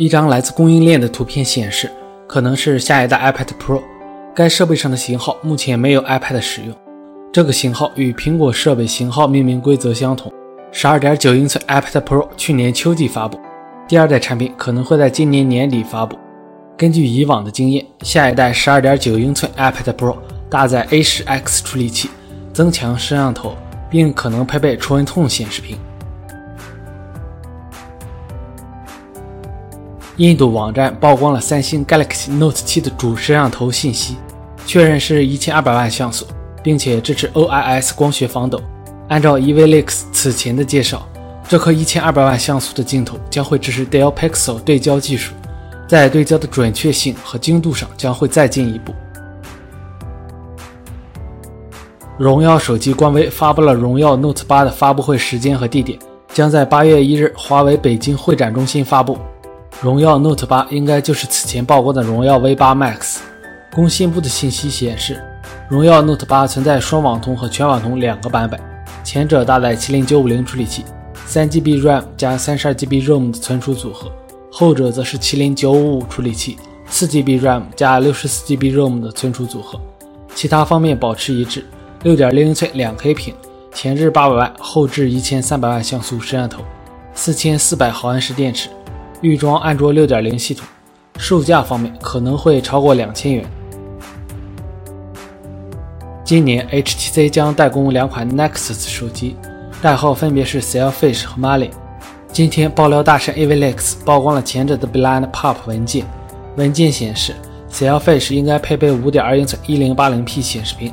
一张来自供应链的图片显示，可能是下一代 iPad Pro。该设备上的型号目前没有 iPad 使用。这个型号与苹果设备型号命名规则相同。12.9英寸 iPad Pro 去年秋季发布，第二代产品可能会在今年年底发布。根据以往的经验，下一代12.9英寸 iPad Pro 搭载 A10X 处理器，增强摄像头，并可能配备纯痛显示屏。印度网站曝光了三星 Galaxy Note 7的主摄像头信息，确认是一千二百万像素，并且支持 OIS 光学防抖。按照 Evelix 此前的介绍，这颗一千二百万像素的镜头将会支持 Dell Pixel 对焦技术，在对焦的准确性和精度上将会再进一步。荣耀手机官微发布了荣耀 Note 8的发布会时间和地点，将在八月一日华为北京会展中心发布。荣耀 Note 8应该就是此前曝光的荣耀 V8 Max。工信部的信息显示，荣耀 Note 8存在双网通和全网通两个版本，前者搭载麒麟950处理器，3GB RAM 加 32GB ROM 的存储组合；后者则是麒麟955处理器，4GB RAM 加 64GB ROM 的存储组合。其他方面保持一致，6.0英寸两 K 屏，前置800万，后置1300万像素摄像头，4400毫安时电池。预装安卓6.0系统，售价方面可能会超过两千元。今年 HTC 将代工两款 Nexus 手机，代号分别是 Selfish 和 Mali。今天爆料大神 AVLEX 曝光了前者的 Blind Pop 文件，文件显示 Selfish 应该配备5.2英寸 1080p 显示屏，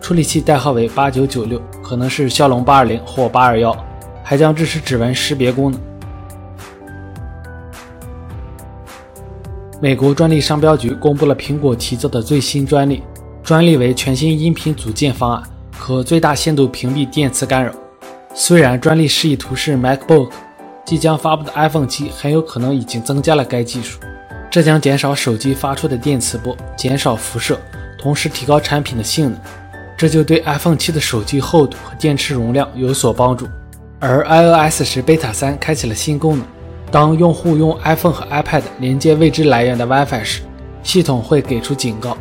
处理器代号为8996，可能是骁龙820或821，还将支持指纹识别功能。美国专利商标局公布了苹果提交的最新专利，专利为全新音频组件方案，可最大限度屏蔽电磁干扰。虽然专利示意图是 MacBook，即将发布的 iPhone 7很有可能已经增加了该技术，这将减少手机发出的电磁波，减少辐射，同时提高产品的性能，这就对 iPhone 7的手机厚度和电池容量有所帮助。而 iOS 十 Beta 3开启了新功能。当用户用 iPhone 和 iPad 连接未知来源的 WiFi 时，系统会给出警告，